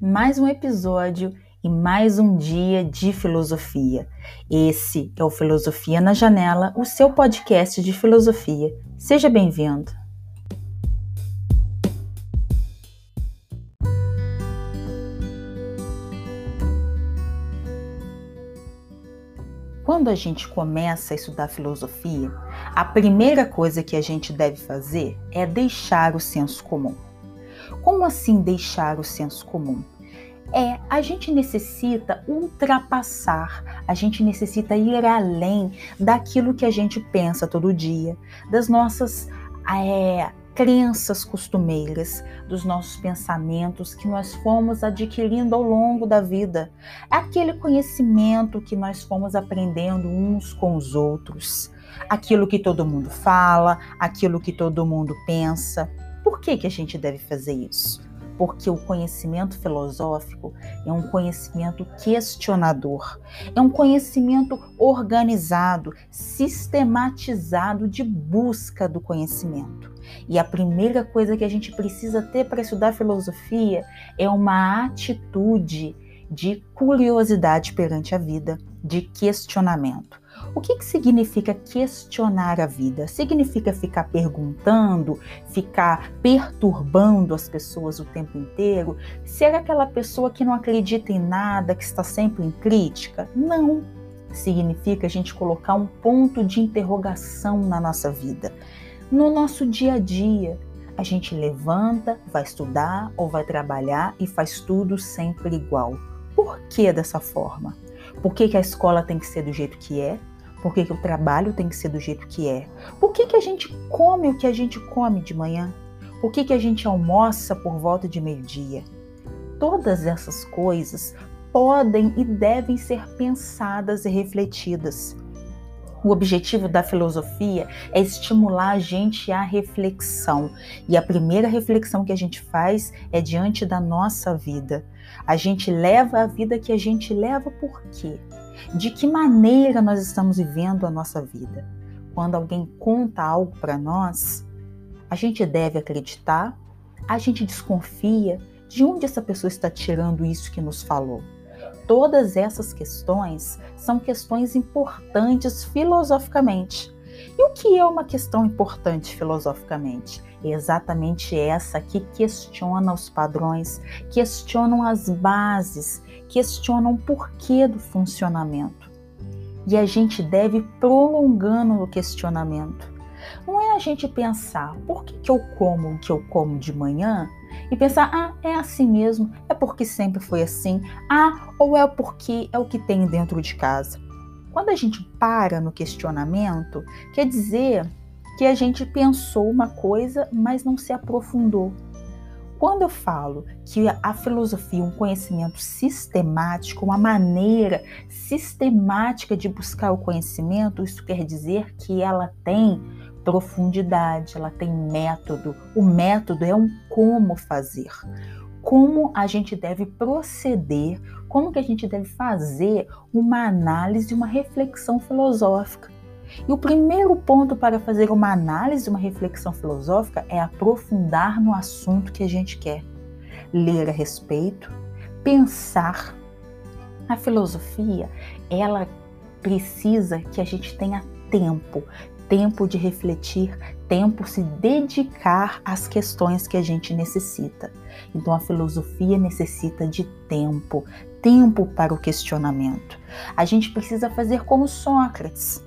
mais um episódio e mais um dia de filosofia. Esse é o Filosofia na Janela, o seu podcast de filosofia. Seja bem-vindo. Quando a gente começa a estudar filosofia, a primeira coisa que a gente deve fazer é deixar o senso comum. Como assim deixar o senso comum? É, a gente necessita ultrapassar, a gente necessita ir além daquilo que a gente pensa todo dia, das nossas é, crenças costumeiras, dos nossos pensamentos que nós fomos adquirindo ao longo da vida, aquele conhecimento que nós fomos aprendendo uns com os outros, aquilo que todo mundo fala, aquilo que todo mundo pensa. Por que, que a gente deve fazer isso? Porque o conhecimento filosófico é um conhecimento questionador, é um conhecimento organizado, sistematizado de busca do conhecimento. E a primeira coisa que a gente precisa ter para estudar filosofia é uma atitude de curiosidade perante a vida, de questionamento. O que, que significa questionar a vida? Significa ficar perguntando, ficar perturbando as pessoas o tempo inteiro? Ser aquela pessoa que não acredita em nada, que está sempre em crítica? Não. Significa a gente colocar um ponto de interrogação na nossa vida, no nosso dia a dia. A gente levanta, vai estudar ou vai trabalhar e faz tudo sempre igual. Por que dessa forma? Por que, que a escola tem que ser do jeito que é? Por que, que o trabalho tem que ser do jeito que é? Por que, que a gente come o que a gente come de manhã? Por que, que a gente almoça por volta de meio-dia? Todas essas coisas podem e devem ser pensadas e refletidas. O objetivo da filosofia é estimular a gente à reflexão. E a primeira reflexão que a gente faz é diante da nossa vida. A gente leva a vida que a gente leva por quê? De que maneira nós estamos vivendo a nossa vida? Quando alguém conta algo para nós, a gente deve acreditar, a gente desconfia de onde essa pessoa está tirando isso que nos falou. Todas essas questões são questões importantes filosoficamente. E o que é uma questão importante filosoficamente? É exatamente essa que questiona os padrões, questionam as bases, questionam o porquê do funcionamento. E a gente deve prolongando o questionamento. Não é a gente pensar por que, que eu como o que eu como de manhã e pensar, ah, é assim mesmo, é porque sempre foi assim, ah, ou é porque é o que tem dentro de casa. Quando a gente para no questionamento, quer dizer que a gente pensou uma coisa, mas não se aprofundou. Quando eu falo que a filosofia é um conhecimento sistemático, uma maneira sistemática de buscar o conhecimento, isso quer dizer que ela tem profundidade, ela tem método. O método é um como fazer. Como a gente deve proceder, como que a gente deve fazer uma análise, uma reflexão filosófica. E o primeiro ponto para fazer uma análise, uma reflexão filosófica é aprofundar no assunto que a gente quer. Ler a respeito, pensar. A filosofia, ela precisa que a gente tenha tempo, tempo de refletir, tempo se dedicar às questões que a gente necessita. Então a filosofia necessita de tempo, tempo para o questionamento. A gente precisa fazer como Sócrates.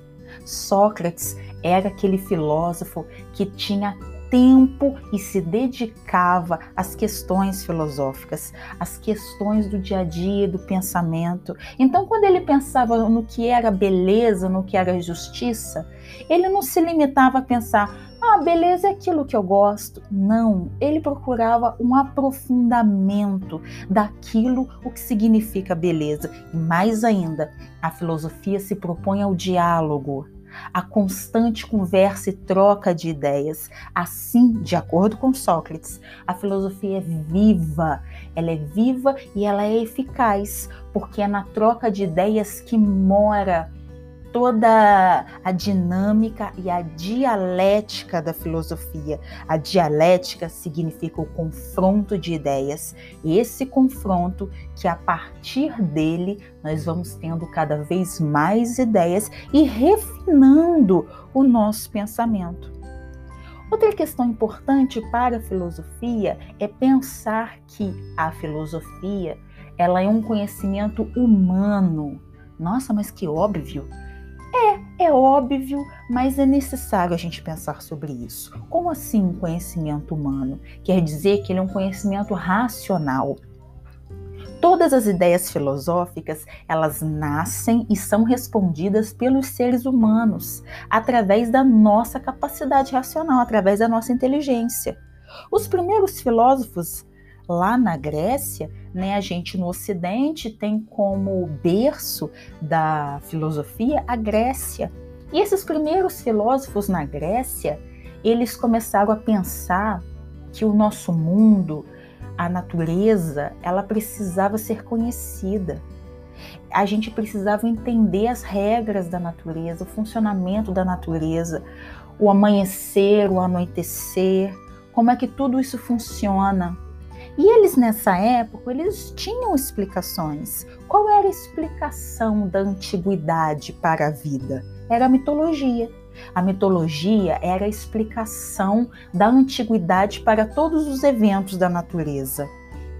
Sócrates era aquele filósofo que tinha tempo e se dedicava às questões filosóficas, às questões do dia a dia, do pensamento. Então, quando ele pensava no que era beleza, no que era justiça, ele não se limitava a pensar, ah, beleza é aquilo que eu gosto. Não, ele procurava um aprofundamento daquilo o que significa beleza. E mais ainda, a filosofia se propõe ao diálogo, a constante conversa e troca de ideias. Assim, de acordo com Sócrates, a filosofia é viva, ela é viva e ela é eficaz, porque é na troca de ideias que mora toda a dinâmica e a dialética da filosofia. A dialética significa o confronto de ideias, esse confronto que a partir dele nós vamos tendo cada vez mais ideias e refinando o nosso pensamento. Outra questão importante para a filosofia é pensar que a filosofia ela é um conhecimento humano. Nossa, mas que óbvio! É, é óbvio, mas é necessário a gente pensar sobre isso. Como assim conhecimento humano? Quer dizer que ele é um conhecimento racional. Todas as ideias filosóficas, elas nascem e são respondidas pelos seres humanos através da nossa capacidade racional, através da nossa inteligência. Os primeiros filósofos lá na Grécia, né, a gente no Ocidente tem como berço da filosofia a Grécia. E esses primeiros filósofos na Grécia, eles começaram a pensar que o nosso mundo, a natureza, ela precisava ser conhecida. A gente precisava entender as regras da natureza, o funcionamento da natureza, o amanhecer, o anoitecer, como é que tudo isso funciona. E eles nessa época, eles tinham explicações. Qual era a explicação da antiguidade para a vida? Era a mitologia. A mitologia era a explicação da antiguidade para todos os eventos da natureza.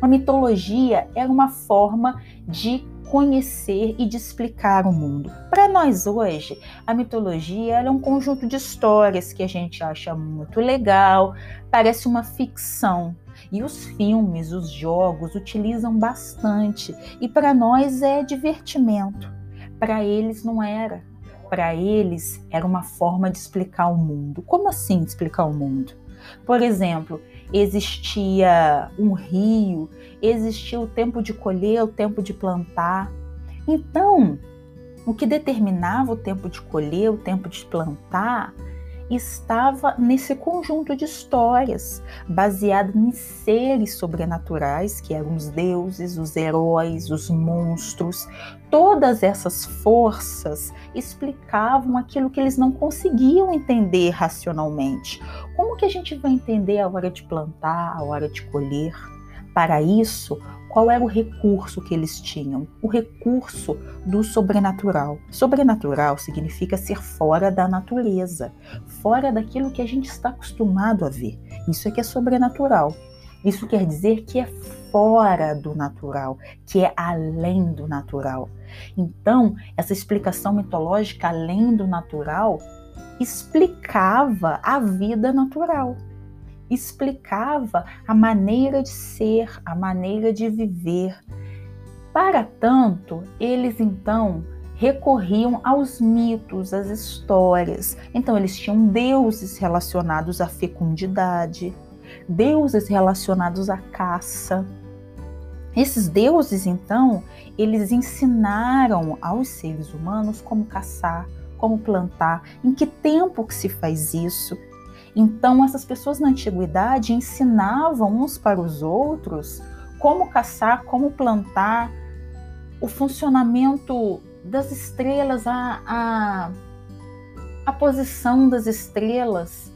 A mitologia era uma forma de conhecer e de explicar o mundo. Para nós hoje, a mitologia é um conjunto de histórias que a gente acha muito legal, parece uma ficção. E os filmes, os jogos utilizam bastante, e para nós é divertimento. Para eles não era para eles era uma forma de explicar o mundo. Como assim explicar o mundo? Por exemplo, existia um rio, existia o tempo de colher, o tempo de plantar. Então, o que determinava o tempo de colher, o tempo de plantar, estava nesse conjunto de histórias, baseado em seres sobrenaturais, que eram os deuses, os heróis, os monstros. Todas essas forças explicavam aquilo que eles não conseguiam entender racionalmente. Como que a gente vai entender a hora de plantar, a hora de colher? Para isso, qual era o recurso que eles tinham? O recurso do sobrenatural. Sobrenatural significa ser fora da natureza, fora daquilo que a gente está acostumado a ver. Isso é que é sobrenatural. Isso quer dizer que é fora do natural, que é além do natural. Então, essa explicação mitológica além do natural explicava a vida natural explicava a maneira de ser, a maneira de viver. Para tanto, eles então recorriam aos mitos, às histórias. Então, eles tinham deuses relacionados à fecundidade, deuses relacionados à caça. Esses deuses, então, eles ensinaram aos seres humanos como caçar, como plantar, em que tempo que se faz isso, então, essas pessoas na antiguidade ensinavam uns para os outros como caçar, como plantar, o funcionamento das estrelas, a, a, a posição das estrelas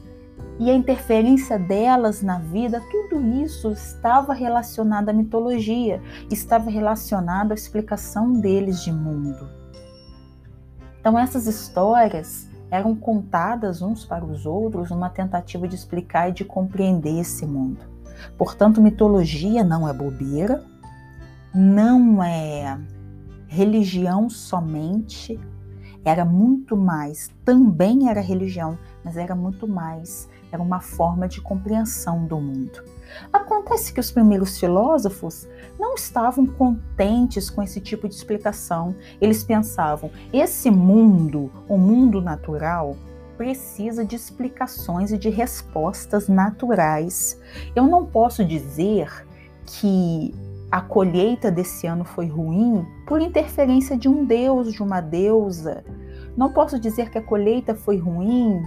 e a interferência delas na vida, tudo isso estava relacionado à mitologia, estava relacionado à explicação deles de mundo. Então, essas histórias eram contadas uns para os outros numa tentativa de explicar e de compreender esse mundo. Portanto, mitologia não é bobeira, não é religião somente, era muito mais, também era religião, mas era muito mais, era uma forma de compreensão do mundo. Acontece que os primeiros filósofos não estavam contentes com esse tipo de explicação. Eles pensavam: esse mundo, o mundo natural, precisa de explicações e de respostas naturais. Eu não posso dizer que a colheita desse ano foi ruim por interferência de um deus, de uma deusa. Não posso dizer que a colheita foi ruim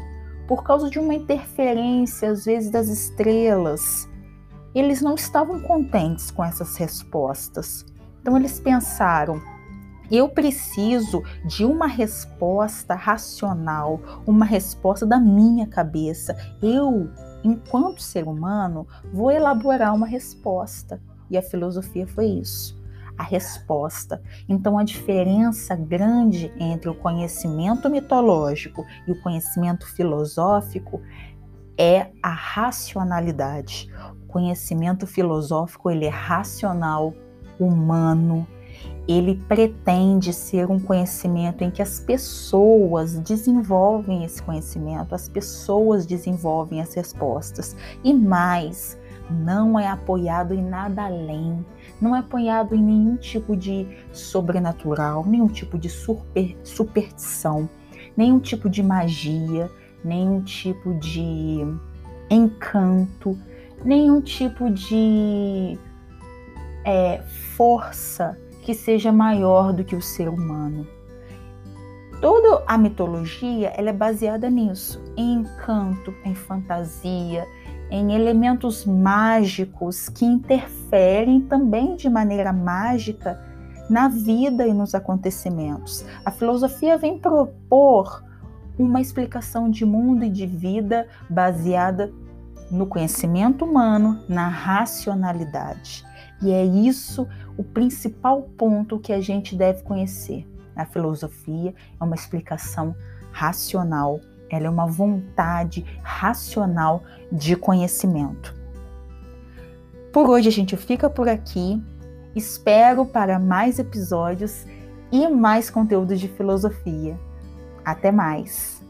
por causa de uma interferência, às vezes, das estrelas. Eles não estavam contentes com essas respostas. Então eles pensaram: Eu preciso de uma resposta racional, uma resposta da minha cabeça. Eu, enquanto ser humano, vou elaborar uma resposta. E a filosofia foi isso a resposta. Então, a diferença grande entre o conhecimento mitológico e o conhecimento filosófico é a racionalidade. O conhecimento filosófico ele é racional, humano, ele pretende ser um conhecimento em que as pessoas desenvolvem esse conhecimento, as pessoas desenvolvem as respostas. E mais, não é apoiado em nada além, não é apoiado em nenhum tipo de sobrenatural, nenhum tipo de super, superstição, nenhum tipo de magia, nenhum tipo de encanto, nenhum tipo de é, força que seja maior do que o ser humano. Toda a mitologia ela é baseada nisso, em encanto, em fantasia, em elementos mágicos que interferem também de maneira mágica na vida e nos acontecimentos. A filosofia vem propor uma explicação de mundo e de vida baseada no conhecimento humano, na racionalidade. E é isso o principal ponto que a gente deve conhecer. A filosofia é uma explicação racional, ela é uma vontade racional de conhecimento. Por hoje a gente fica por aqui. Espero para mais episódios e mais conteúdos de filosofia. Até mais!